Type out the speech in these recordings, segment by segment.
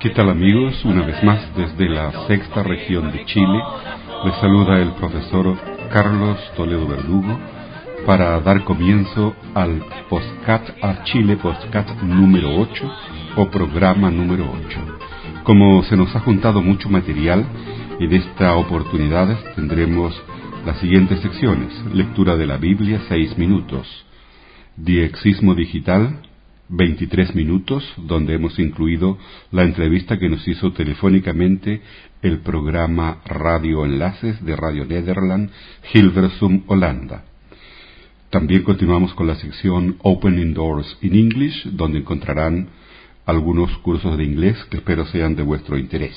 ¿Qué tal amigos? Una vez más desde la sexta región de Chile, les saluda el profesor Carlos Toledo Verdugo para dar comienzo al Postcat a Chile Postcat número 8 o programa número 8. Como se nos ha juntado mucho material, en esta oportunidad tendremos las siguientes secciones. Lectura de la Biblia, 6 minutos. Diexismo digital, 23 minutos, donde hemos incluido la entrevista que nos hizo telefónicamente el programa Radio Enlaces de Radio Nederland, Hilversum, Holanda. También continuamos con la sección Opening Doors in English, donde encontrarán algunos cursos de inglés que espero sean de vuestro interés.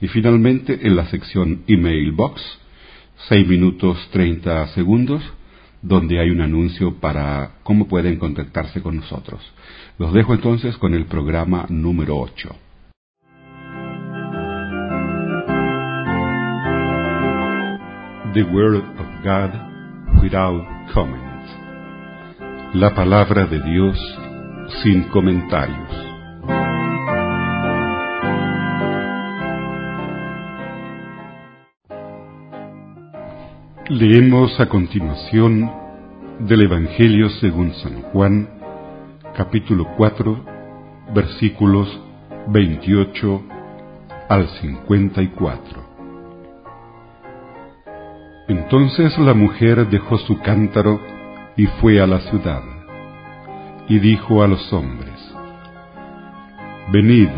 Y finalmente, en la sección Email Box, 6 minutos 30 segundos, donde hay un anuncio para cómo pueden contactarse con nosotros. Los dejo entonces con el programa número 8. The Word of God without comment. La palabra de Dios sin comentarios. Leemos a continuación del Evangelio según San Juan, capítulo 4, versículos 28 al 54. Entonces la mujer dejó su cántaro y fue a la ciudad, y dijo a los hombres, Venid,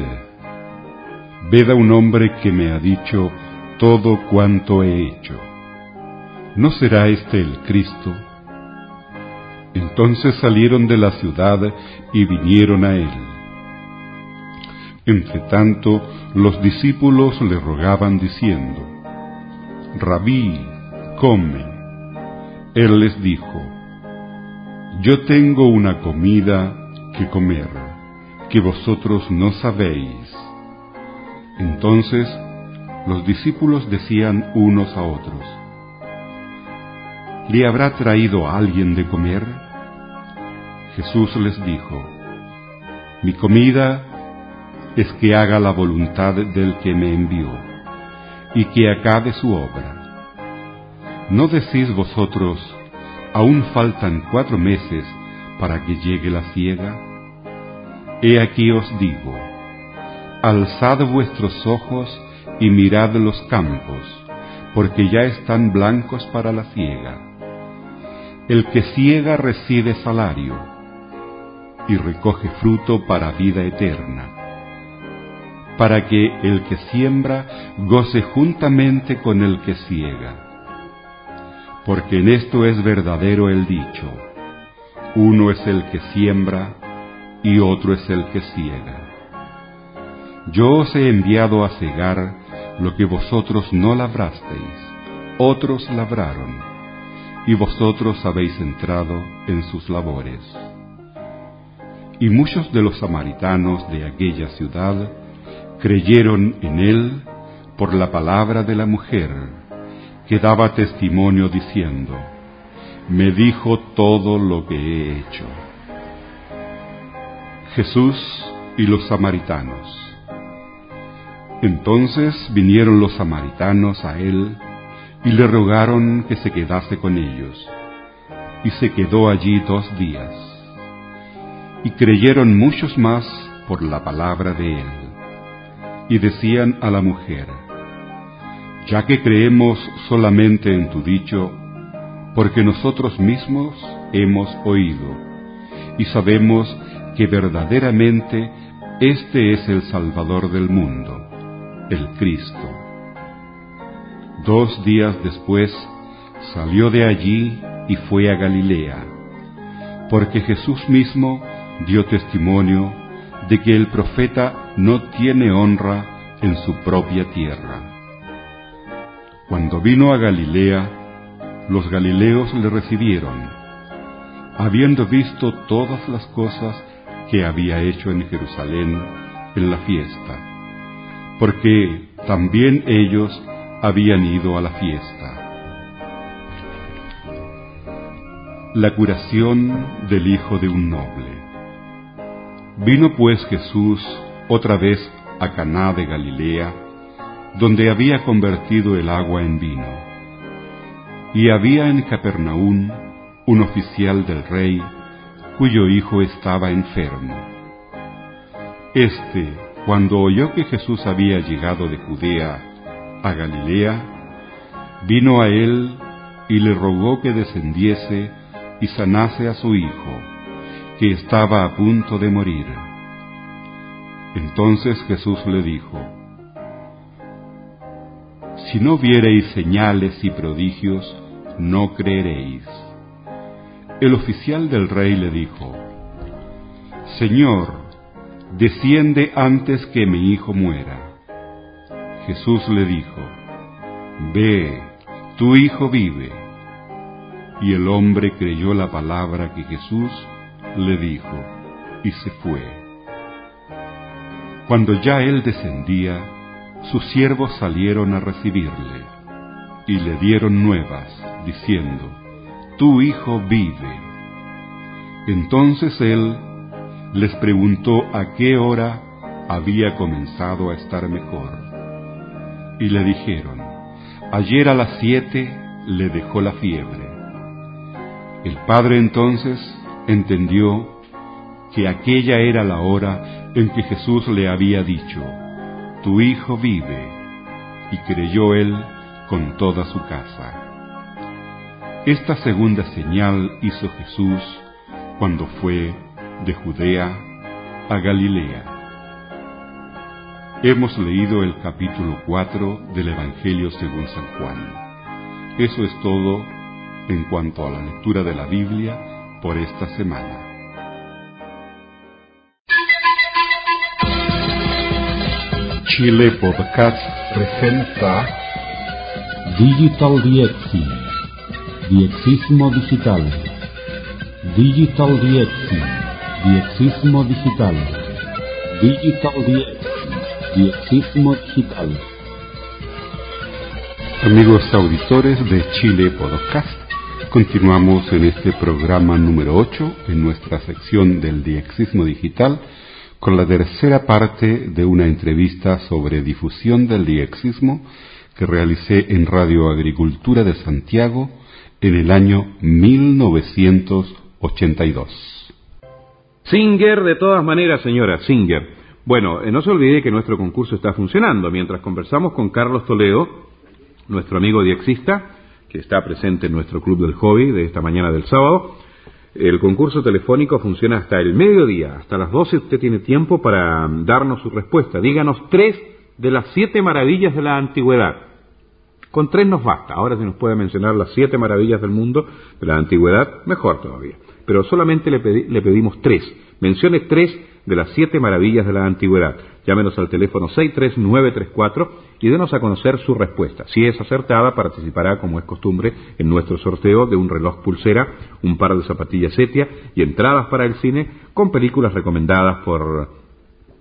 ved a un hombre que me ha dicho todo cuanto he hecho. ¿No será este el Cristo? Entonces salieron de la ciudad y vinieron a él. Entretanto, los discípulos le rogaban diciendo, Rabí, come. Él les dijo, Yo tengo una comida que comer, que vosotros no sabéis. Entonces los discípulos decían unos a otros, ¿Le habrá traído alguien de comer? Jesús les dijo, Mi comida es que haga la voluntad del que me envió y que acabe su obra. ¿No decís vosotros, aún faltan cuatro meses para que llegue la ciega? He aquí os digo, alzad vuestros ojos y mirad los campos, porque ya están blancos para la ciega el que ciega recibe salario y recoge fruto para vida eterna, para que el que siembra goce juntamente con el que ciega. Porque en esto es verdadero el dicho, uno es el que siembra y otro es el que ciega. Yo os he enviado a cegar lo que vosotros no labrasteis, otros labraron y vosotros habéis entrado en sus labores. Y muchos de los samaritanos de aquella ciudad creyeron en él por la palabra de la mujer, que daba testimonio diciendo, me dijo todo lo que he hecho. Jesús y los samaritanos. Entonces vinieron los samaritanos a él y le rogaron que se quedase con ellos. Y se quedó allí dos días. Y creyeron muchos más por la palabra de él. Y decían a la mujer, ya que creemos solamente en tu dicho, porque nosotros mismos hemos oído y sabemos que verdaderamente este es el Salvador del mundo, el Cristo. Dos días después salió de allí y fue a Galilea, porque Jesús mismo dio testimonio de que el profeta no tiene honra en su propia tierra. Cuando vino a Galilea, los galileos le recibieron, habiendo visto todas las cosas que había hecho en Jerusalén en la fiesta, porque también ellos habían ido a la fiesta. La curación del hijo de un noble. Vino pues Jesús otra vez a Caná de Galilea, donde había convertido el agua en vino. Y había en Capernaum un oficial del rey cuyo hijo estaba enfermo. Este, cuando oyó que Jesús había llegado de Judea a Galilea, vino a él y le rogó que descendiese y sanase a su hijo, que estaba a punto de morir. Entonces Jesús le dijo, Si no viereis señales y prodigios, no creeréis. El oficial del rey le dijo, Señor, desciende antes que mi hijo muera. Jesús le dijo, Ve, tu hijo vive. Y el hombre creyó la palabra que Jesús le dijo, y se fue. Cuando ya él descendía, sus siervos salieron a recibirle, y le dieron nuevas, diciendo, Tu hijo vive. Entonces él les preguntó a qué hora había comenzado a estar mejor. Y le dijeron, ayer a las siete le dejó la fiebre. El padre entonces entendió que aquella era la hora en que Jesús le había dicho, Tu hijo vive, y creyó él con toda su casa. Esta segunda señal hizo Jesús cuando fue de Judea a Galilea. Hemos leído el capítulo 4 del Evangelio según San Juan. Eso es todo en cuanto a la lectura de la Biblia por esta semana. Chile Podcast presenta Digital DXI, Diexismo Digital. Digital DXI, Diexismo Digital. Digital DXI, Diexismo Digital. Amigos auditores de Chile Podcast, continuamos en este programa número 8 en nuestra sección del diexismo digital con la tercera parte de una entrevista sobre difusión del diexismo que realicé en Radio Agricultura de Santiago en el año 1982. Singer, de todas maneras, señora, Singer. Bueno, eh, no se olvide que nuestro concurso está funcionando. Mientras conversamos con Carlos Toledo, nuestro amigo diexista, que está presente en nuestro club del hobby de esta mañana del sábado, el concurso telefónico funciona hasta el mediodía, hasta las 12 usted tiene tiempo para darnos su respuesta. Díganos tres de las siete maravillas de la antigüedad. Con tres nos basta. Ahora si nos puede mencionar las siete maravillas del mundo de la antigüedad, mejor todavía. Pero solamente le, le pedimos tres. Mencione tres de las siete maravillas de la antigüedad. Llámenos al teléfono 63934 y denos a conocer su respuesta. Si es acertada, participará, como es costumbre, en nuestro sorteo de un reloj pulsera, un par de zapatillas sepia y entradas para el cine con películas recomendadas por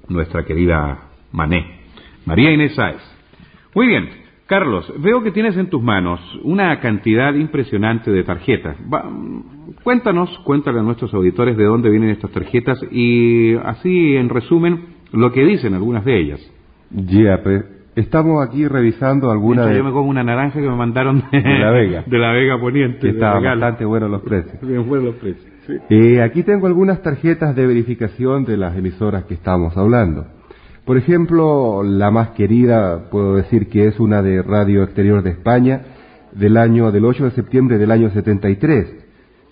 nuestra querida Mané. María Inés Sáez. Muy bien. Carlos, veo que tienes en tus manos una cantidad impresionante de tarjetas. Va, cuéntanos, cuéntale a nuestros auditores de dónde vienen estas tarjetas y así, en resumen, lo que dicen algunas de ellas. Ya, pues, estamos aquí revisando algunas de... Yo me como una naranja que me mandaron de, de la Vega. De la Vega Poniente. Estaban bastante buenos los precios. Bien buenos los precios. Sí. Eh, aquí tengo algunas tarjetas de verificación de las emisoras que estamos hablando. Por ejemplo, la más querida, puedo decir que es una de Radio Exterior de España, del año, del 8 de septiembre del año 73.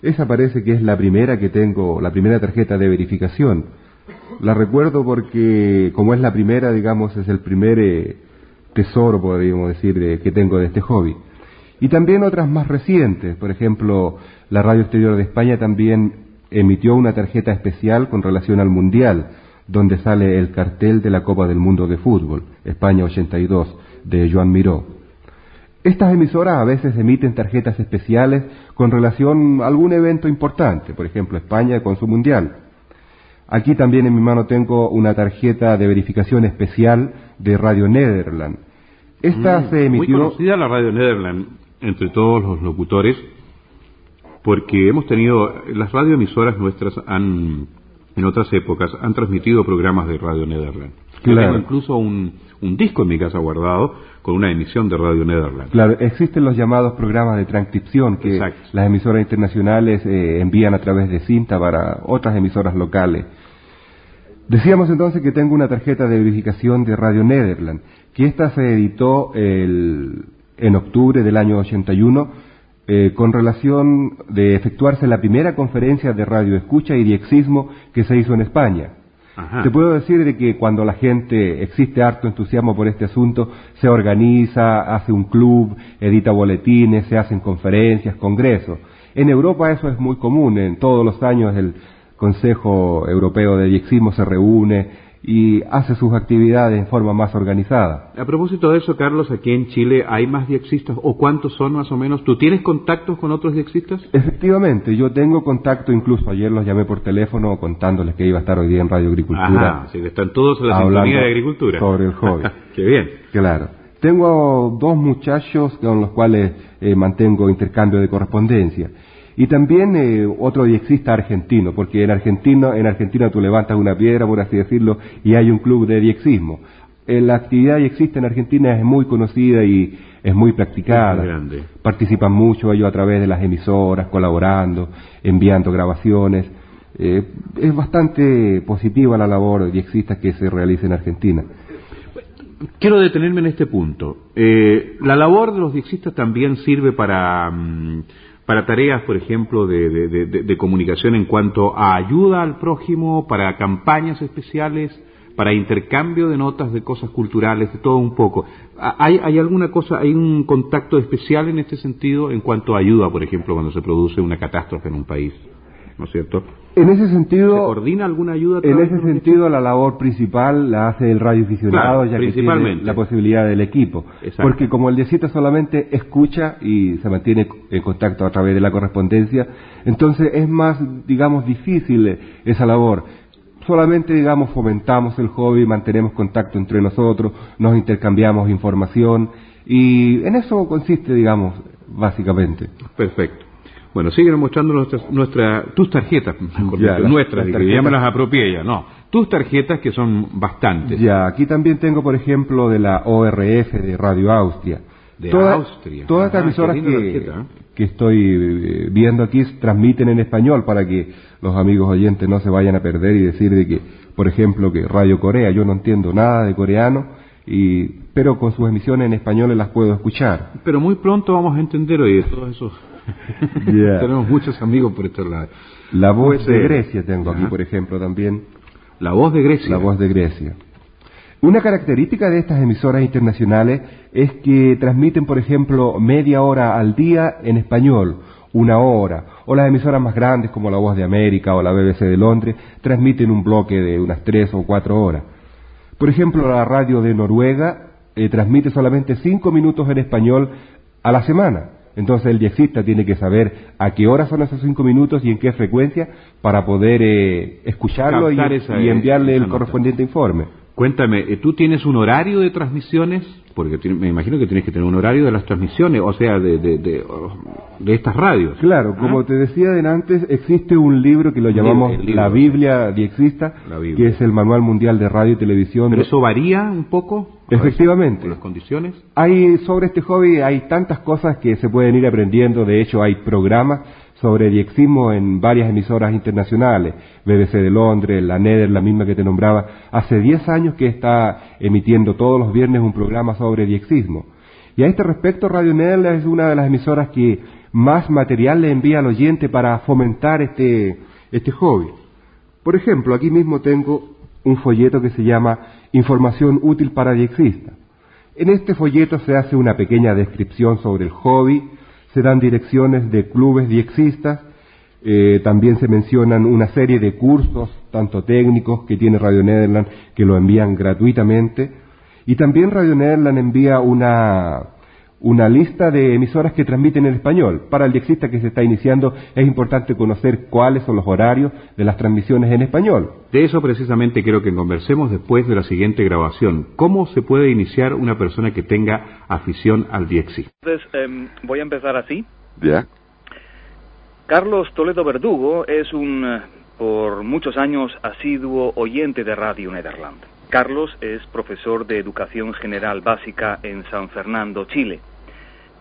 Esa parece que es la primera que tengo, la primera tarjeta de verificación. La recuerdo porque, como es la primera, digamos, es el primer eh, tesoro, podríamos decir, eh, que tengo de este hobby. Y también otras más recientes, por ejemplo, la Radio Exterior de España también emitió una tarjeta especial con relación al Mundial, donde sale el cartel de la Copa del Mundo de Fútbol, España 82, de Joan Miró. Estas emisoras a veces emiten tarjetas especiales con relación a algún evento importante, por ejemplo España con su Mundial. Aquí también en mi mano tengo una tarjeta de verificación especial de Radio Nederland. Esta Mm, se emitió... Muy conocida la Radio Nederland entre todos los locutores, porque hemos tenido, las radioemisoras nuestras han en otras épocas han transmitido programas de Radio Nederland. Yo Claro. tengo incluso un, un disco en mi casa guardado con una emisión de Radio Nederland. Claro, existen los llamados programas de transcripción que Exacto. las emisoras internacionales eh, envían a través de cinta para otras emisoras locales. Decíamos entonces que tengo una tarjeta de verificación de Radio Nederland, que esta se editó el- en octubre del año 81 eh, con relación de efectuarse la primera conferencia de radio escucha y diexismo que se hizo en España. Ajá. Te puedo decir de que cuando la gente existe harto entusiasmo por este asunto, se organiza, hace un club, edita boletines, se hacen conferencias, congresos. En Europa eso es muy común, en todos los años el Consejo Europeo de Diexismo se reúne y hace sus actividades en forma más organizada. A propósito de eso, Carlos, aquí en Chile hay más diexistas o cuántos son más o menos. ¿Tú tienes contactos con otros diexistas? Efectivamente, yo tengo contacto, incluso ayer los llamé por teléfono contándoles que iba a estar hoy día en Radio Agricultura. Ajá, sí, que están todos en la sintonía de agricultura. sobre el hobby. Qué bien. Claro. Tengo dos muchachos con los cuales eh, mantengo intercambio de correspondencia. Y también eh, otro diexista argentino, porque en Argentina, en Argentina tú levantas una piedra, por así decirlo, y hay un club de diexismo. Eh, la actividad diexista en Argentina es muy conocida y es muy practicada. Grande. Participan mucho ellos a través de las emisoras, colaborando, enviando grabaciones. Eh, es bastante positiva la labor diexista que se realiza en Argentina. Quiero detenerme en este punto. Eh, la labor de los diexistas también sirve para, mm, para tareas, por ejemplo, de, de- comunicación en cuanto a ayuda al prójimo, para campañas especiales, para intercambio de notas de cosas culturales, de todo un poco. ¿Ha- ¿Hay, hay alguna cosa, hay un contacto especial en este sentido en cuanto a ayuda, por ejemplo, cuando se produce una catástrofe en un país? ¿No es cierto? En ese ¿Se sentido, coordina alguna ayuda? en ese sentido la labor principal la hace el radioaficionado, Claro, ya que tiene la posibilidad del equipo. Exacto. Porque como el diecita solamente escucha y se mantiene en contacto a través de la correspondencia, entonces es más, digamos, difícil eh, esa labor. Solamente, digamos, fomentamos el hobby, mantenemos contacto entre nosotros, nos intercambiamos información y en eso consiste, digamos, básicamente. Perfecto. Bueno, siguen mostrando nuestras, nuestra, tus tarjetas, Ya, las- nuestras, las que tarjetas. ya me las apropié ya, no. Tus tarjetas que son bastantes. Ya, aquí también tengo, por ejemplo, de la ORF de Radio Austria. De Toda- Austria. Todas Ajá, estas emisoras que, tarjeta, ¿eh? que estoy eh, viendo aquí transmiten en español para que los amigos oyentes no se vayan a perder y decir de que, por ejemplo, que Radio Corea, yo no entiendo nada de coreano, y, pero con sus emisiones en español las puedo escuchar. Pero muy pronto vamos a entender hoy todos esos. Tenemos muchos amigos por este lado. La voz Pues, de Grecia tengo aquí, por ejemplo, también. La voz de Grecia. La voz de Grecia. Una característica de estas emisoras internacionales es que transmiten, por ejemplo, media hora al día en español, una hora, o las emisoras más grandes como la Voz de América o la BBC de Londres transmiten un bloque de unas tres o cuatro horas. Por ejemplo, la radio de Noruega eh, transmite solamente cinco minutos en español a la semana. Entonces el diexista tiene que saber a qué hora son esos cinco minutos y en qué frecuencia para poder eh, escucharlo y, Captar esa- y enviarle esa el nota. correspondiente informe. Cuéntame, eh, ¿tú tienes un horario de transmisiones? Porque me imagino que tienes que tener un horario de las transmisiones, o sea, de, de, de, de estas radios. Claro, ¿Ah? como te decía de antes, existe un libro que lo llamamos libro, La. Biblia Diexista, La Biblia. que es el Manual Mundial de Radio y Televisión. Pero eso varía un poco. Efectivamente. las condiciones. Hay sobre este hobby hay tantas cosas que se pueden ir aprendiendo. De hecho, hay programas sobre diexismo en varias emisoras internacionales, BBC de Londres, la Nether, la misma que te nombraba. Hace 10 años que está emitiendo todos los viernes un programa sobre diexismo. Y a este respecto, Radio Nether es una de las emisoras que más material le envía al oyente para fomentar este, este hobby. Por ejemplo, aquí mismo tengo un folleto que se llama Información útil para diexistas. En este folleto se hace una pequeña descripción sobre el hobby, se dan direcciones de clubes diexistas, eh, también se mencionan una serie de cursos, tanto técnicos que tiene Radio Nederland, que lo envían gratuitamente, y también Radio Nederland envía una, una lista de emisoras que transmiten en español. Para el diexista que se está iniciando es importante conocer cuáles son los horarios de las transmisiones en español. De eso precisamente quiero que conversemos después de la siguiente grabación. ¿Cómo se puede iniciar una persona que tenga afición al diexismo? Entonces, em, voy a empezar así. ¿Ya? Carlos Toledo Verdugo es un eh, por muchos años asiduo oyente de Radio Nederland. Carlos es profesor de Educación General Básica en San Fernando, Chile.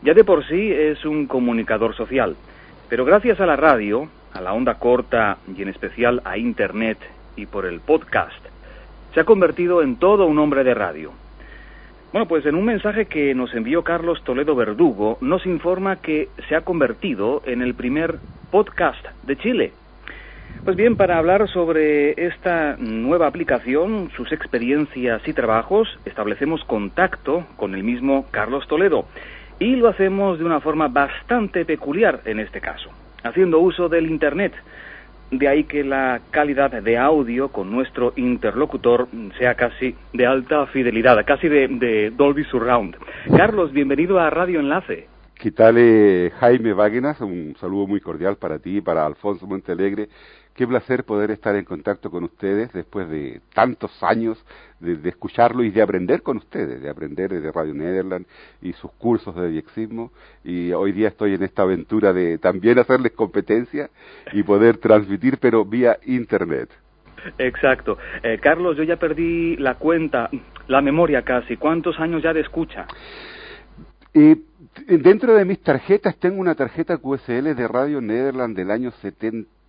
Ya de por sí es un comunicador social, pero gracias a la radio, a la onda corta y en especial a Internet y por el podcast, se ha convertido en todo un hombre de radio. Bueno, pues en un mensaje que nos envió Carlos Toledo Verdugo, nos informa que se ha convertido en el primer podcast de Chile. Pues bien, para hablar sobre esta nueva aplicación, sus experiencias y trabajos, establecemos contacto con el mismo Carlos Toledo. Y lo hacemos de una forma bastante peculiar en este caso, haciendo uso del Internet. De ahí que la calidad de audio con nuestro interlocutor sea casi de alta fidelidad, casi de, Dolby Surround. Carlos, bienvenido a Radio Enlace. ¿Qué eh, Jaime Váguenas? Un saludo muy cordial para ti para Alfonso Montelegre Qué placer poder estar en contacto con ustedes después de tantos años de, escucharlo y de aprender con ustedes, de aprender de Radio Nederland y sus cursos de diexismo. Y hoy día estoy en esta aventura de también hacerles competencia y poder transmitir, pero vía Internet. Exacto. Eh, Carlos, yo ya perdí la cuenta, la memoria casi. ¿Cuántos años ya de escucha? Eh, dentro de mis tarjetas tengo una tarjeta QSL de Radio Nederland del año 70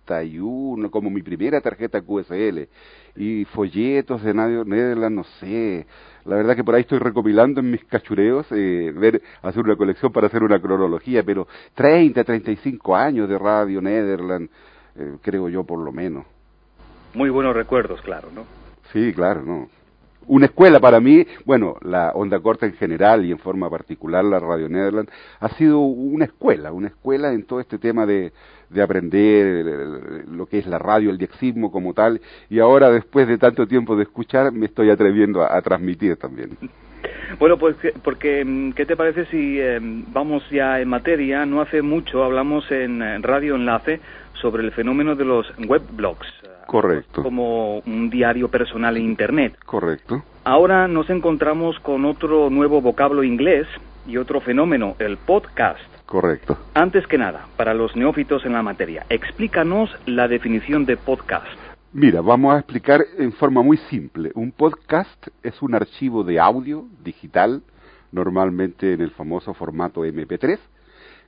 como mi primera tarjeta QSL, y folletos de Nederland, no sé. La verdad que por ahí estoy recopilando en mis cachureos, eh, ver, hacer una colección para hacer una cronología, pero 30, 35 años de Radio Nederland, eh, creo yo por lo menos. Muy buenos recuerdos, claro, ¿no? Sí, claro, ¿no? Una escuela para mí, bueno, la onda corta en general y en forma particular la Radio Nederland, ha sido una escuela, una escuela en todo este tema de, de aprender lo que es la radio, el diexismo como tal, y ahora después de tanto tiempo de escuchar me estoy atreviendo a, transmitir también. Bueno, pues, porque, mm, ¿qué te parece si eh, vamos ya en materia? No hace mucho hablamos en Radio Enlace sobre el fenómeno de los webblogs. Correcto. Como un diario personal en Internet. Correcto. Ahora nos encontramos con otro nuevo vocablo inglés y otro fenómeno, el podcast. Correcto. Antes que nada, para los neófitos en la materia, explícanos la definición de podcast. Mira, vamos a explicar en forma muy simple. Un podcast es un archivo de audio digital, normalmente en el famoso formato MP3,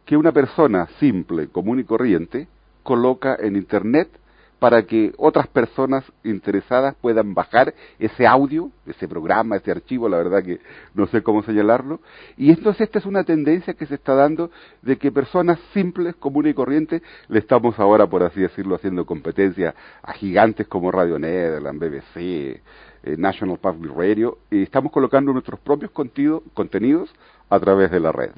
que una persona simple, común y corriente coloca en Internet para que otras personas interesadas puedan bajar ese audio, ese programa, ese archivo, la verdad que no sé cómo señalarlo. Y entonces esta es una tendencia que se está dando de que personas simples, comunes y corrientes, le estamos ahora, por así decirlo, haciendo competencia a gigantes como Radio Nederland, BBC, eh, National Public Radio, y estamos colocando nuestros propios contenidos a través de la red.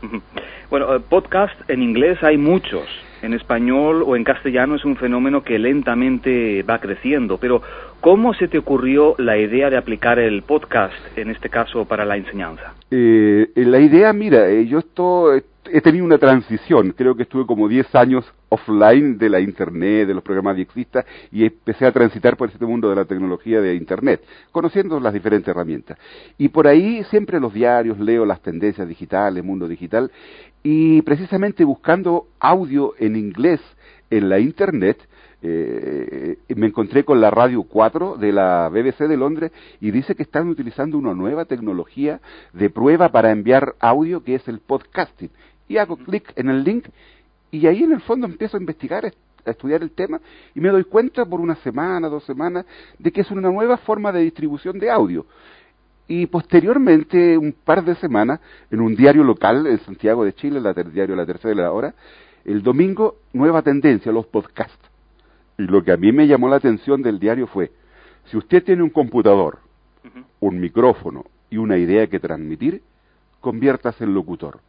Bueno, eh, podcast en inglés hay muchos en español o en castellano es un fenómeno que lentamente va creciendo, pero ¿cómo se te ocurrió la idea de aplicar el podcast, en este caso, para la enseñanza? Eh, la idea, mira, eh, yo estoy, he tenido una transición, creo que estuve como 10 años offline de la internet, de los programas diexistas, y empecé a transitar por este mundo de la tecnología de internet, conociendo las diferentes herramientas. Y por ahí siempre los diarios, leo las tendencias digitales, mundo digital, y precisamente buscando audio en inglés en la internet, eh, me encontré con la Radio 4 de la BBC de Londres y dice que están utilizando una nueva tecnología de prueba para enviar audio que es el podcasting. Y hago clic en el link y ahí en el fondo empiezo a investigar, a estudiar el tema y me doy cuenta por una semana, dos semanas, de que es una nueva forma de distribución de audio. Y posteriormente, un par de semanas, en un diario local en Santiago de Chile, el diario La Tercera de la Hora, el domingo, nueva tendencia, los podcasts. Y lo que a mí me llamó la atención del diario fue, si usted tiene un computador, un micrófono y una idea que transmitir, conviértase en locutor.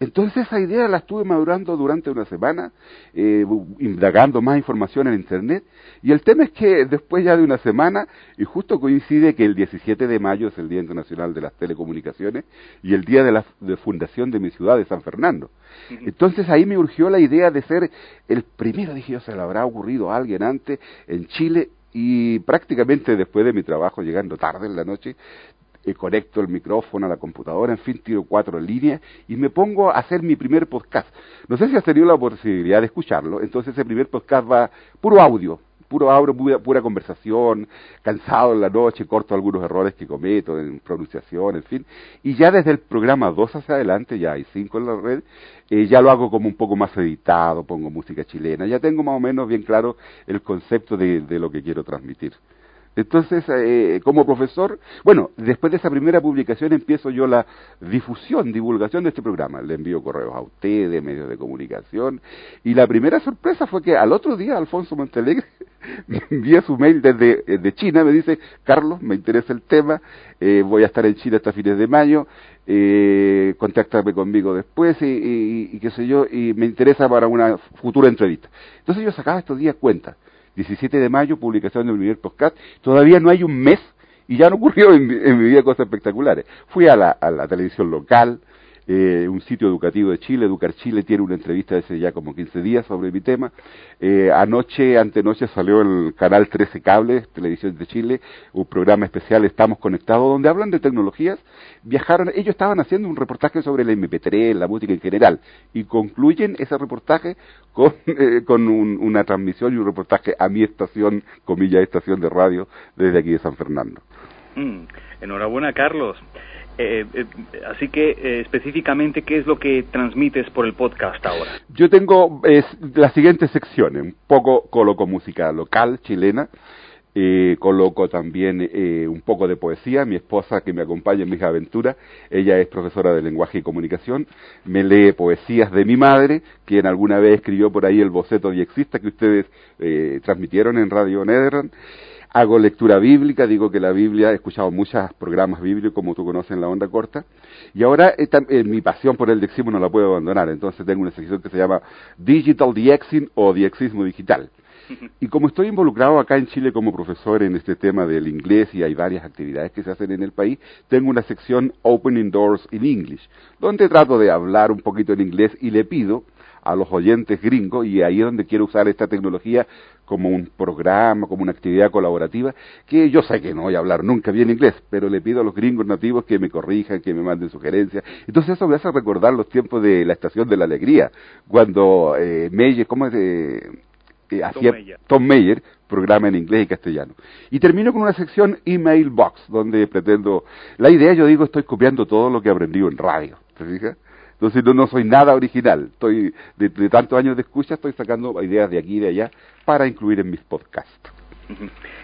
Entonces esa idea la estuve madurando durante una semana, eh, indagando más información en Internet, y el tema es que después ya de una semana, y justo coincide que el 17 de mayo es el Día Internacional de las Telecomunicaciones y el día de la fundación de mi ciudad de San Fernando. Entonces ahí me urgió la idea de ser el primero, dije yo, se le habrá ocurrido a alguien antes en Chile, y prácticamente después de mi trabajo, llegando tarde en la noche, eh, conecto el micrófono a la computadora, en fin, tiro cuatro líneas y me pongo a hacer mi primer podcast. No sé si has tenido la posibilidad de escucharlo, entonces ese primer podcast va puro audio, puro audio, pura, conversación, cansado en la noche, corto algunos errores que cometo en pronunciación, en fin. Y ya desde el programa 2 hacia adelante, ya hay 5 en la red, eh, ya lo hago como un poco más editado, pongo música chilena, ya tengo más o menos bien claro el concepto de lo que quiero transmitir. Entonces, eh, como profesor, bueno, después de esa primera publicación empiezo yo la difusión, divulgación de este programa. Le envío correos a ustedes, medios de comunicación. Y la primera sorpresa fue que al otro día Alfonso Montalegre me envía su mail desde eh, de China, me dice, Carlos, me interesa el tema, eh, voy a estar en Chile hasta fines de mayo, eh, contáctame conmigo después y, y, y qué sé yo, y me interesa para una futura entrevista. Entonces yo sacaba estos días cuenta 17 de mayo, publicación del primer podcast. Todavía no hay un mes y ya no ocurrió en, mi vida cosas espectaculares. Fui a la, a la televisión local, eh, un sitio educativo de Chile, Educar Chile, tiene una entrevista hace ya como 15 días sobre mi tema. Eh, anoche, antenoche salió el canal 13 Cables, Televisión de Chile, un programa especial, Estamos Conectados, donde hablan de tecnologías. Viajaron, ellos estaban haciendo un reportaje sobre el MP3, la música en general, y concluyen ese reportaje con, eh, con una transmisión y un reportaje a mi estación, comillas, estación de radio, desde aquí de San Fernando. Mm, enhorabuena, Carlos. Eh, eh, así que eh, específicamente, ¿qué es lo que transmites por el podcast ahora? Yo tengo las siguientes secciones. Un poco coloco música local, chilena. Eh, coloco también eh, un poco de poesía. Mi esposa, que me acompaña en mis aventuras, ella es profesora de lenguaje y comunicación. Me lee poesías de mi madre, quien alguna vez escribió por ahí el boceto Exista que ustedes eh, transmitieron en Radio Nederland hago lectura bíblica, digo que la Biblia, he escuchado muchos programas bíblicos, como tú conoces en la onda corta, y ahora eh, eh, mi pasión por el dexismo no la puedo abandonar, entonces tengo una sección que se llama Digital Diexing o Diexismo Digital. Y como estoy involucrado acá en Chile como profesor en este tema del inglés y hay varias actividades que se hacen en el país, tengo una sección Opening Doors in English, donde trato de hablar un poquito en inglés y le pido a los oyentes gringos, y ahí es donde quiero usar esta tecnología como un programa, como una actividad colaborativa, que yo sé que no voy a hablar nunca bien inglés, pero le pido a los gringos nativos que me corrijan, que me manden sugerencias. Entonces eso me hace recordar los tiempos de la Estación de la Alegría, cuando eh, Meyer, ¿cómo es? Eh, eh hacía Tom Meyer, programa en inglés y castellano. Y termino con una sección email box, donde pretendo, la idea yo digo, estoy copiando todo lo que he aprendido en radio, ¿te fijas? Entonces no, no soy nada original. Estoy de, tantos años de escucha, estoy sacando ideas de aquí y de allá para incluir en mis podcasts.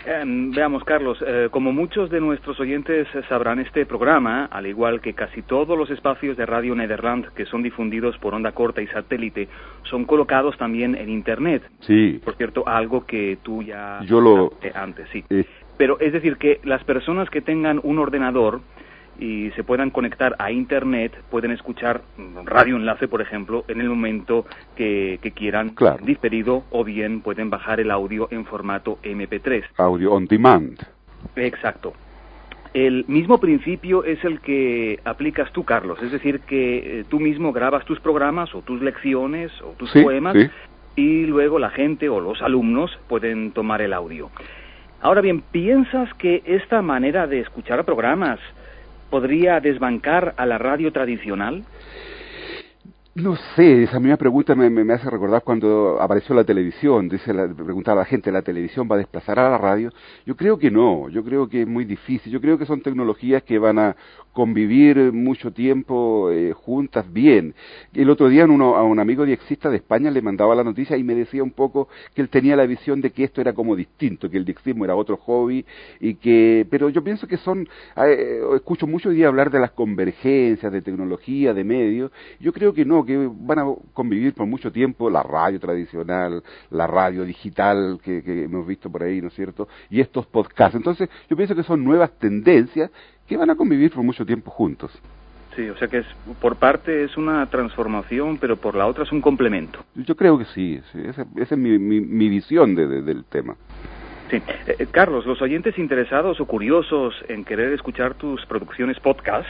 Em, veamos, Carlos, eh, como muchos de nuestros oyentes sabrán, este programa, al igual que casi todos los espacios de Radio Nederland que son difundidos por onda corta y satélite, son colocados también en Internet. Sí. Por cierto, algo que tú ya Yo lo... antes, sí. Pero es decir, que las personas que tengan un ordenador y se puedan conectar a Internet, pueden escuchar Radio Enlace, por ejemplo, en el momento que, quieran, diferido, o bien pueden bajar el audio en formato MP3. Audio on demand. Exacto. El mismo principio es el que aplicas tú, Carlos, es decir, que eh, tú mismo grabas tus programas o tus lecciones o tus poemas y luego la gente o los alumnos pueden tomar el audio. Ahora bien, ¿piensas que esta manera de escuchar programas podría desbancar a la radio tradicional? No sé, esa misma pregunta me, hace recordar cuando apareció la televisión, dice la, preguntar a la gente, ¿la televisión va a desplazar a la radio? Yo creo que no, yo creo que es muy difícil, yo creo que son tecnologías que van a convivir mucho tiempo eh, juntas bien. El otro día uno, a un amigo diexista de España le mandaba la noticia y me decía un poco que él tenía la visión de que esto era como distinto, que el diexismo era otro hobby y que, pero yo pienso que son, eh, escucho mucho día hablar de las convergencias de tecnología, de medios, yo creo que no, que van a convivir por mucho tiempo la radio tradicional, la radio digital que, que hemos visto por ahí, ¿no es cierto? Y estos podcasts. Entonces, yo pienso que son nuevas tendencias que van a convivir por mucho tiempo juntos. Sí, o sea que es, por parte es una transformación, pero por la otra es un complemento. Yo creo que sí, esa, es mi, mi, visión de, del tema. Sí. Eh, eh, Carlos, los oyentes interesados o curiosos en querer escuchar tus producciones podcast,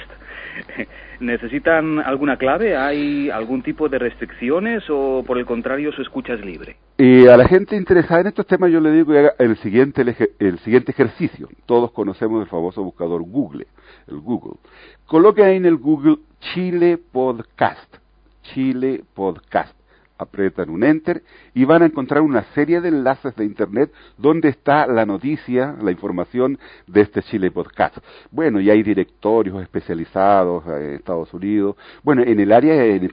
¿necesitan alguna clave? ¿Hay algún tipo de restricciones o por el contrario su escucha es libre? Y a la gente interesada en estos temas yo le digo que haga el siguiente, el siguiente ejercicio. Todos conocemos el famoso buscador Google, el Google. Coloque ahí en el Google Chile Podcast. Chile Podcast apretan un enter y van a encontrar una serie de enlaces de internet donde está la noticia, la información de este Chile Podcast. Bueno, y hay directorios especializados en Estados Unidos. Bueno, en el área en,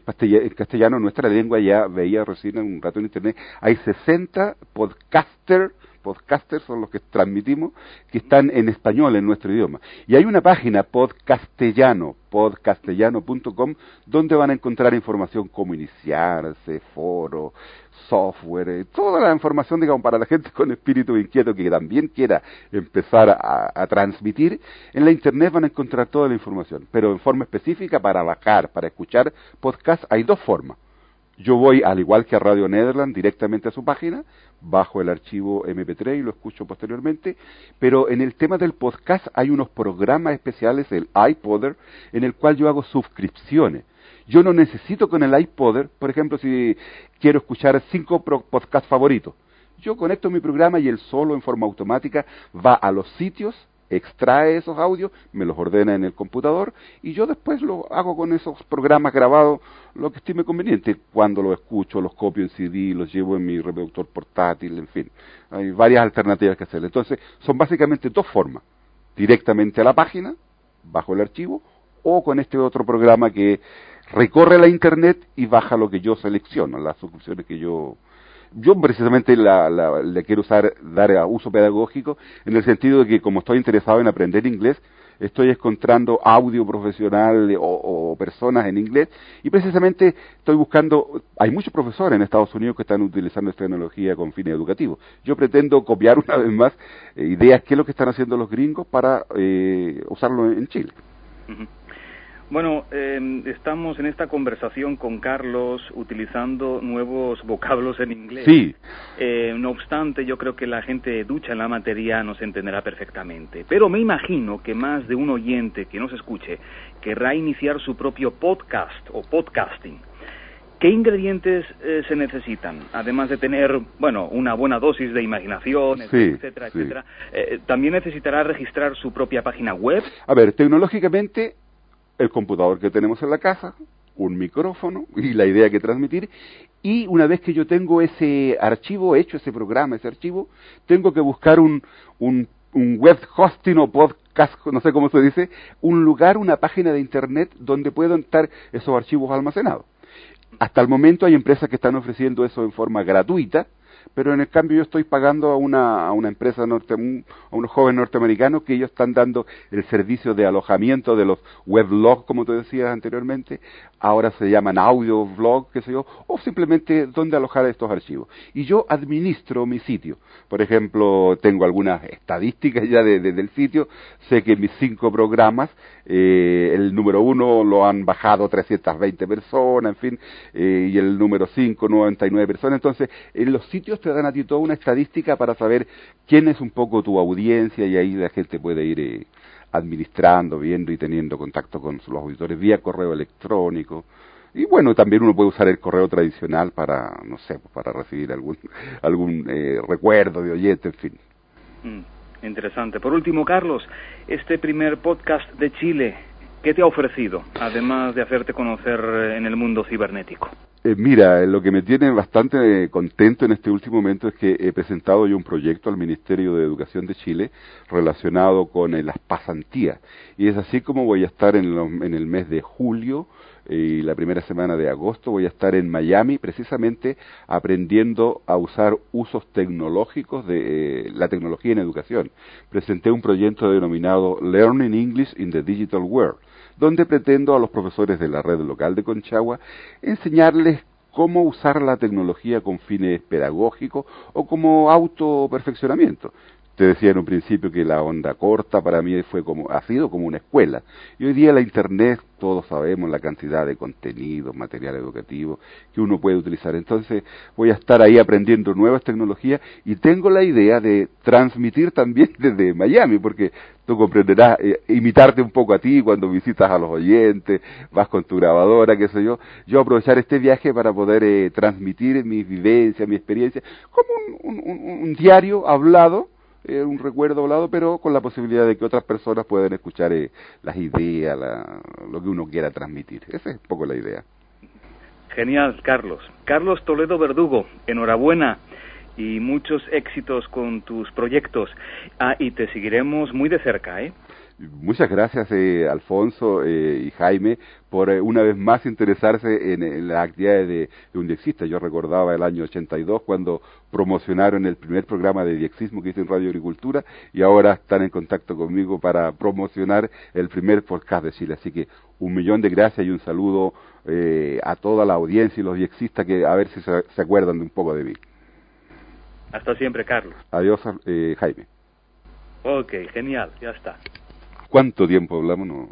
castellano, nuestra lengua ya veía recién un rato en internet, hay 60 podcasters podcasters son los que transmitimos, que están en español, en nuestro idioma. Y hay una página, podcastellano, podcastellano.com, donde van a encontrar información cómo iniciarse, foro, software, eh, toda la información, digamos, para la gente con espíritu inquieto que también quiera empezar a, a, transmitir, en la internet van a encontrar toda la información, pero en forma específica para bajar, para escuchar podcast, hay dos formas. Yo voy, al igual que a Radio Nederland, directamente a su página, bajo el archivo MP3 y lo escucho posteriormente, pero en el tema del podcast hay unos programas especiales, el iPodder, en el cual yo hago suscripciones. Yo no necesito con el iPodder, por ejemplo, si quiero escuchar cinco podcasts favoritos, yo conecto mi programa y él solo en forma automática va a los sitios extrae esos audios, me los ordena en el computador y yo después lo hago con esos programas grabados lo que estime conveniente. Cuando los escucho, los copio en CD, los llevo en mi reproductor portátil, en fin. Hay varias alternativas que hacer. Entonces, son básicamente dos formas. Directamente a la página, bajo el archivo, o con este otro programa que recorre la internet y baja lo que yo selecciono, las suscripciones que yo yo precisamente la, le quiero usar, dar a uso pedagógico en el sentido de que como estoy interesado en aprender inglés, estoy encontrando audio profesional o, personas en inglés y precisamente estoy buscando, hay muchos profesores en Estados Unidos que están utilizando esta tecnología con fines educativos. Yo pretendo copiar una vez más ideas, qué es lo que están haciendo los gringos para eh, usarlo en, Chile. Bueno, eh, estamos en esta conversación con Carlos utilizando nuevos vocablos en inglés. Sí. Eh, no obstante, yo creo que la gente ducha en la materia nos entenderá perfectamente. Pero me imagino que más de un oyente que nos escuche querrá iniciar su propio podcast o podcasting. ¿Qué ingredientes eh, se necesitan? Además de tener, bueno, una buena dosis de imaginación, etcétera, etcétera. Eh, ¿También necesitará registrar su propia página web? A ver, tecnológicamente el computador que tenemos en la casa, un micrófono y la idea que transmitir. Y una vez que yo tengo ese archivo hecho, ese programa, ese archivo, tengo que buscar un, un, un web hosting o podcast, no sé cómo se dice, un lugar, una página de internet donde puedan estar esos archivos almacenados. Hasta el momento hay empresas que están ofreciendo eso en forma gratuita, pero en el cambio yo estoy pagando a una, a una empresa, norte, a unos jóvenes norteamericanos que ellos están dando el servicio de alojamiento de los weblogs, como te decías anteriormente, ahora se llaman audio blog, qué sé yo, o simplemente dónde alojar estos archivos. Y yo administro mi sitio. Por ejemplo, tengo algunas estadísticas ya de, del sitio, sé que mis cinco programas, eh, el número uno lo han bajado 320 personas, en fin, eh, y el número cinco, 99 personas. Entonces, en los sitios te dan a ti toda una estadística para saber quién es un poco tu audiencia y ahí la gente puede ir... Eh, administrando, viendo y teniendo contacto con los auditores vía correo electrónico. Y bueno, también uno puede usar el correo tradicional para, no sé, para recibir algún, algún eh, recuerdo de oyente, en fin. Mm, interesante. Por último, Carlos, este primer podcast de Chile, ¿qué te ha ofrecido, además de hacerte conocer en el mundo cibernético? Eh, mira, lo que me tiene bastante contento en este último momento es que he presentado yo un proyecto al Ministerio de Educación de Chile relacionado con eh, las pasantías. Y es así como voy a estar en, el mes de julio eh, y la primera semana de agosto voy a estar en Miami precisamente aprendiendo a usar usos tecnológicos de la tecnología en educación. Presenté un proyecto denominado Learning English in the Digital World donde pretendo a los profesores de la red local de Conchagua enseñarles cómo usar la tecnología con fines pedagógicos o como autoperfeccionamiento. Te decía en un principio que la onda corta para mí fue como, ha sido como una escuela. Y hoy día la Internet, todos sabemos la cantidad de contenido, material educativo que uno puede utilizar. Entonces voy a estar ahí aprendiendo nuevas tecnologías y tengo la idea de transmitir también desde Miami, porque tú comprenderás, eh, imitarte un poco a ti cuando visitas a los oyentes, vas con tu grabadora, qué sé yo. Yo aprovechar este viaje para poder eh, transmitir mis vivencias, mi experiencia, como un, un, un diario hablado eh, un recuerdo hablado, pero con la posibilidad de que otras personas puedan escuchar eh, las ideas, lo que uno quiera transmitir. Esa es un poco la idea. Genial, Carlos. Carlos Toledo Verdugo, enhorabuena y muchos éxitos con tus proyectos. Ah, y te seguiremos muy de cerca, ¿eh? Muchas gracias, eh, Alfonso eh, y Jaime, por eh, una vez más interesarse en, las actividades de, un diexista. Yo recordaba el año 82 cuando promocionaron el primer programa de diexismo que hice en Radio Agricultura y ahora están en contacto conmigo para promocionar el primer podcast de Chile. Así que un millón de gracias y un saludo a toda la audiencia y los diexistas que a ver si se, se, acuerdan de un poco de mí. Hasta siempre, Carlos. Adiós, Jaime. Ok, genial, ya está. ¿Cuánto tiempo hablamos? ¿No?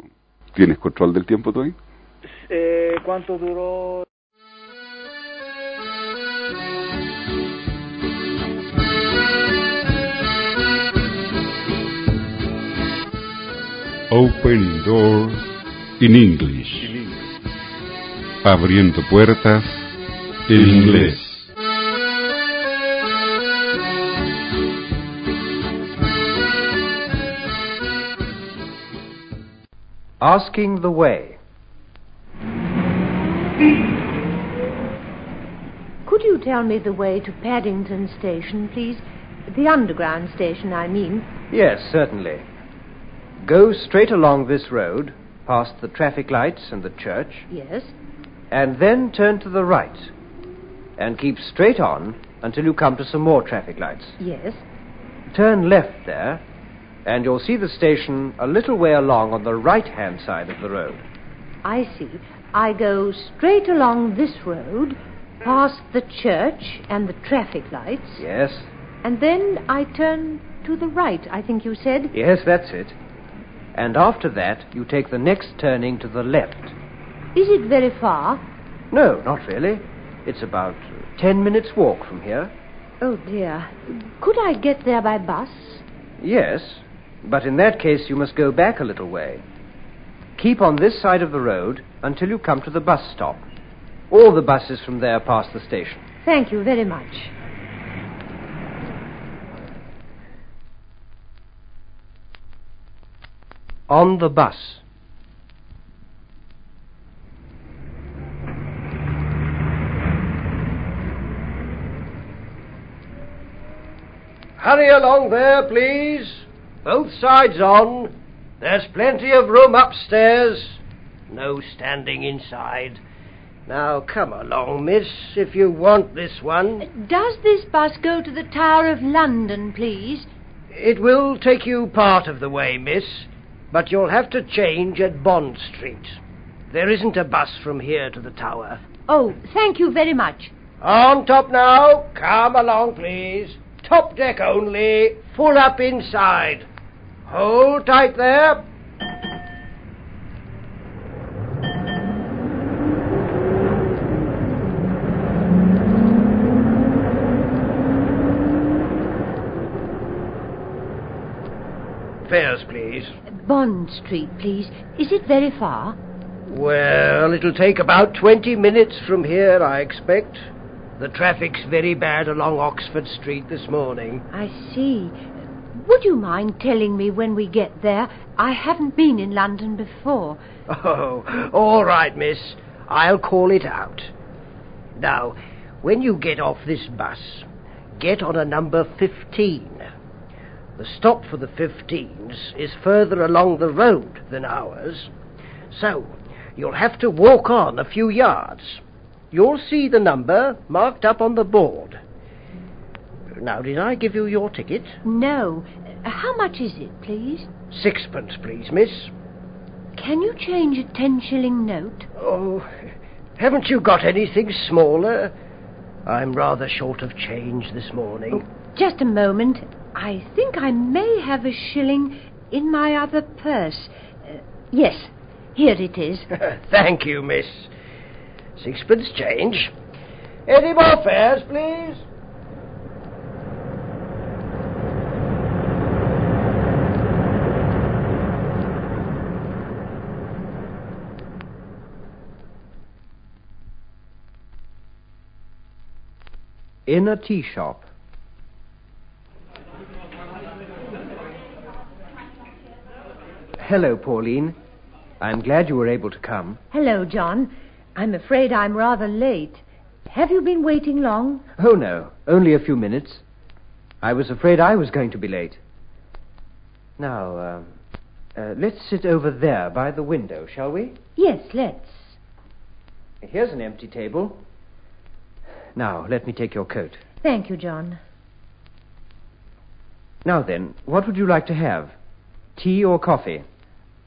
¿Tienes control del tiempo tú Eh, ¿Cuánto duró? Open Doors in English. Abriendo puertas en inglés. Asking the way. Could you tell me the way to Paddington Station, please? The underground station, I mean. Yes, certainly. Go straight along this road, past the traffic lights and the church. Yes. And then turn to the right. And keep straight on until you come to some more traffic lights. Yes. Turn left there and you'll see the station a little way along on the right hand side of the road. I see. I go straight along this road, past the church and the traffic lights. Yes. And then I turn to the right, I think you said? Yes, that's it. And after that, you take the next turning to the left. Is it very far? No, not really. It's about ten minutes' walk from here. Oh, dear. Could I get there by bus? Yes, but in that case, you must go back a little way. Keep on this side of the road until you come to the bus stop. All the buses from there pass the station. Thank you very much. On the bus. Hurry along there, please. Both sides on. There's plenty of room upstairs. No standing inside. Now, come along, miss, if you want this one. Does this bus go to the Tower of London, please? It will take you part of the way, miss, but you'll have to change at Bond Street. There isn't a bus from here to the tower. Oh, thank you very much. On top now. Come along, please. Top deck only. Full up inside. Hold tight there. Fares, please. Bond Street, please. Is it very far? Well, it'll take about 20 minutes from here, I expect. The traffic's very bad along Oxford Street this morning. I see. Would you mind telling me when we get there? I haven't been in London before. Oh, all right, miss. I'll call it out. Now, when you get off this bus, get on a number 15. The stop for the 15s is further along the road than ours. So, you'll have to walk on a few yards. You'll see the number marked up on the board. Now, did I give you your ticket? No. How much is it, please? Sixpence, please, miss. Can you change a ten shilling note? Oh, haven't you got anything smaller? I'm rather short of change this morning. Oh, just a moment. I think I may have a shilling in my other purse. Uh, yes, here it is. Thank you, miss. Sixpence change. Any more fares, please? In a tea shop. Hello, Pauline. I'm glad you were able to come. Hello, John. I'm afraid I'm rather late. Have you been waiting long? Oh, no, only a few minutes. I was afraid I was going to be late. Now, uh, uh, let's sit over there by the window, shall we? Yes, let's. Here's an empty table. Now, let me take your coat. Thank you, John. Now then, what would you like to have? Tea or coffee?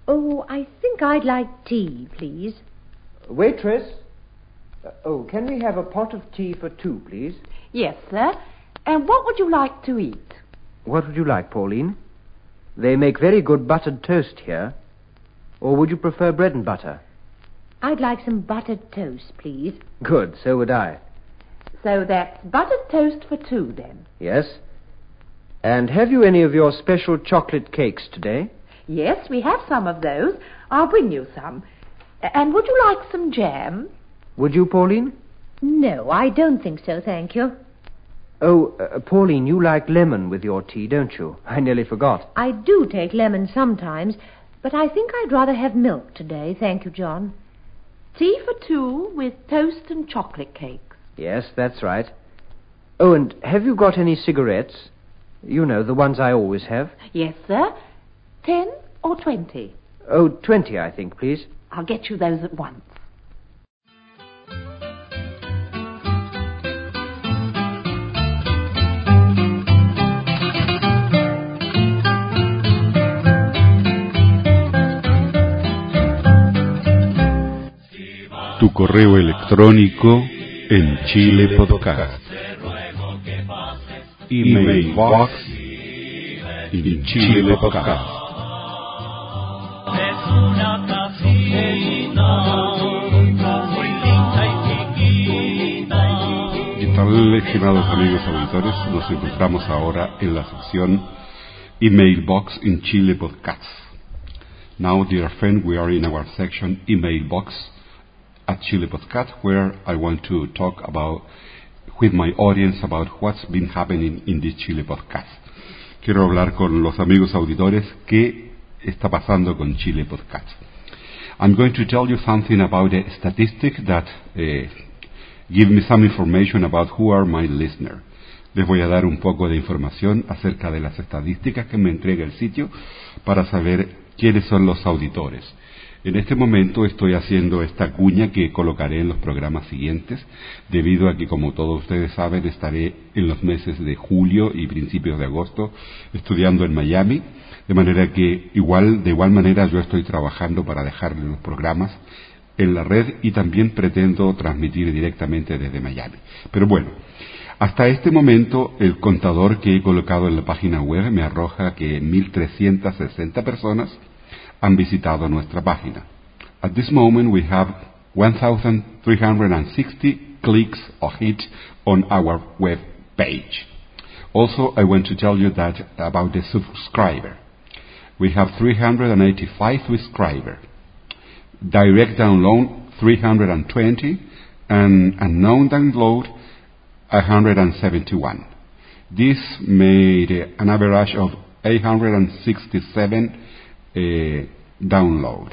Oh, I think I'd like tea, please. Waitress? Uh, oh, can we have a pot of tea for two, please? Yes, sir. And what would you like to eat? What would you like, Pauline? They make very good buttered toast here. Or would you prefer bread and butter? I'd like some buttered toast, please. Good, so would I. So that's buttered toast for two, then. Yes? And have you any of your special chocolate cakes today? Yes, we have some of those. I'll bring you some. And would you like some jam? Would you, Pauline? No, I don't think so, thank you. Oh, uh, Pauline, you like lemon with your tea, don't you? I nearly forgot. I do take lemon sometimes, but I think I'd rather have milk today, thank you, John. Tea for two with toast and chocolate cakes. Yes, that's right. Oh, and have you got any cigarettes? You know, the ones I always have. Yes, sir. Ten or twenty? Oh, twenty, I think, please. I'll get you those at once. Tu correo electrónico en Chile Podcast. Email box en Chile Podcast. Es una casita muy linda y chiquita. ¿Qué tal, estimados amigos auditores? Nos encontramos ahora en la sección Email Box in Chile Podcast. Now, dear friend, we are in our section Email Box at Chile Podcast, where I want to talk about with my audience about what's been happening in this Chile Podcast. Quiero hablar con los amigos auditores qué está pasando con Chile Podcast. I'm going to tell you something about a statistic that uh, give me some information about who are my listeners. Les voy a dar un poco de información acerca de las estadísticas que me entrega el sitio para saber quiénes son los auditores. En este momento estoy haciendo esta cuña que colocaré en los programas siguientes, debido a que, como todos ustedes saben, estaré en los meses de julio y principios de agosto estudiando en Miami, de manera que igual, de igual manera yo estoy trabajando para dejarle los programas en la red y también pretendo transmitir directamente desde Miami. Pero bueno, hasta este momento el contador que he colocado en la página web me arroja que 1.360 personas han visitado nuestra página. At this moment we have 1,360 clicks or hits on our web page. Also, I want to tell you that about the subscriber. We have 385 subscribers. Direct download 320 and unknown download 171. This made an average of 867 eh, download.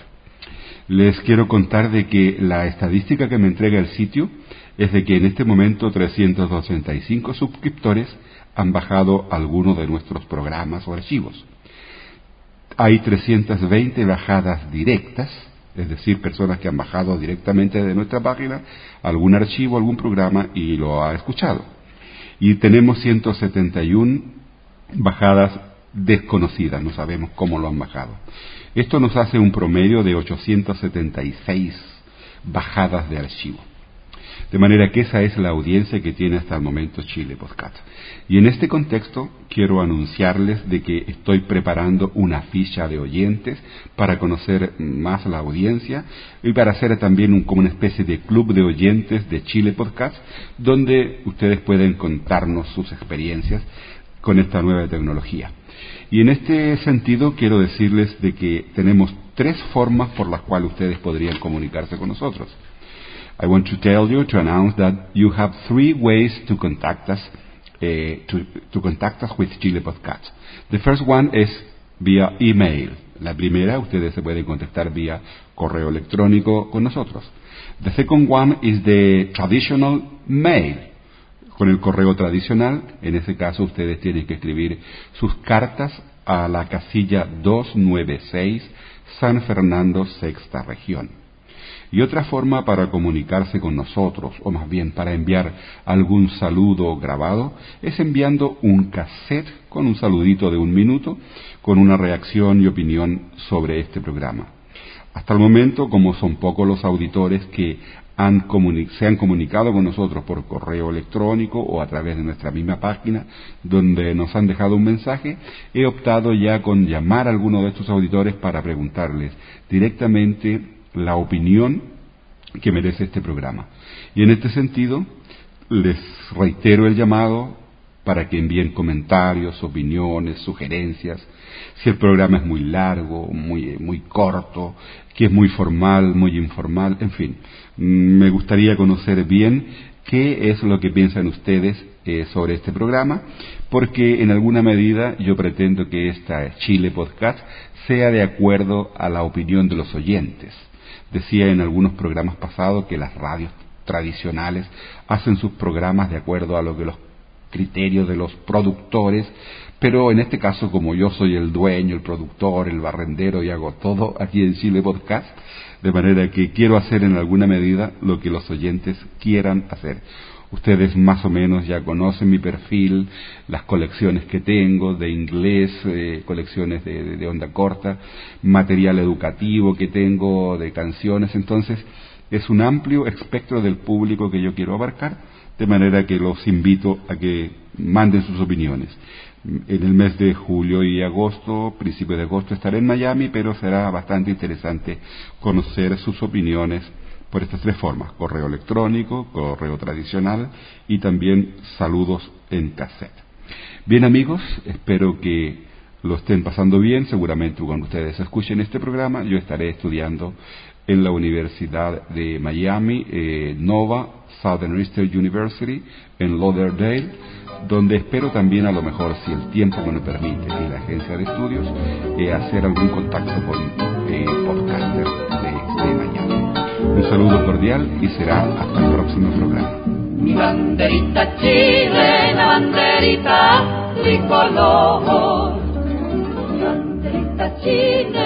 Les quiero contar de que la estadística que me entrega el sitio es de que en este momento 385 suscriptores han bajado alguno de nuestros programas o archivos. Hay 320 bajadas directas, es decir, personas que han bajado directamente de nuestra página algún archivo, algún programa y lo ha escuchado. Y tenemos 171 bajadas desconocidas, no sabemos cómo lo han bajado. Esto nos hace un promedio de 876 bajadas de archivo. De manera que esa es la audiencia que tiene hasta el momento Chile Podcast. Y en este contexto quiero anunciarles de que estoy preparando una ficha de oyentes para conocer más la audiencia y para hacer también un, como una especie de club de oyentes de Chile Podcast donde ustedes pueden contarnos sus experiencias con esta nueva tecnología. Y en este sentido quiero decirles de que tenemos tres formas por las cuales ustedes podrían comunicarse con nosotros. I want to tell you, to announce that you have three ways to contact us, to, to contact us with Chile Podcast. The first one is via email. La primera, ustedes se pueden contactar vía correo electrónico con nosotros. The second one is the traditional mail. Con el correo tradicional, en ese caso ustedes tienen que escribir sus cartas a la casilla 296 San Fernando, sexta región. Y otra forma para comunicarse con nosotros, o más bien para enviar algún saludo grabado, es enviando un cassette con un saludito de un minuto, con una reacción y opinión sobre este programa. Hasta el momento, como son pocos los auditores que se han comunicado con nosotros por correo electrónico o a través de nuestra misma página donde nos han dejado un mensaje, he optado ya con llamar a alguno de estos auditores para preguntarles directamente la opinión que merece este programa. Y en este sentido, les reitero el llamado para que envíen comentarios, opiniones, sugerencias, si el programa es muy largo, muy, muy corto, que es muy formal, muy informal, en fin. Me gustaría conocer bien qué es lo que piensan ustedes eh, sobre este programa, porque en alguna medida yo pretendo que esta Chile Podcast sea de acuerdo a la opinión de los oyentes. Decía en algunos programas pasados que las radios tradicionales hacen sus programas de acuerdo a lo que los criterios de los productores, pero en este caso como yo soy el dueño, el productor, el barrendero y hago todo aquí en Chile Podcast, de manera que quiero hacer en alguna medida lo que los oyentes quieran hacer. Ustedes más o menos ya conocen mi perfil, las colecciones que tengo de inglés, eh, colecciones de, de onda corta, material educativo que tengo de canciones, entonces es un amplio espectro del público que yo quiero abarcar, de manera que los invito a que manden sus opiniones. En el mes de julio y agosto, principio de agosto, estaré en Miami, pero será bastante interesante conocer sus opiniones por estas tres formas, correo electrónico, correo tradicional y también saludos en cassette. Bien amigos, espero que lo estén pasando bien, seguramente cuando ustedes escuchen este programa yo estaré estudiando en la Universidad de Miami, eh, Nova Southern Eastern University, en Lauderdale, donde espero también a lo mejor, si el tiempo me lo permite y la agencia de estudios, eh, hacer algún contacto con eh, podcaster de, de Miami. Un saludo cordial y será hasta el próximo programa. Mi banderita chilena, banderita tricolor. Mi banderita chilena,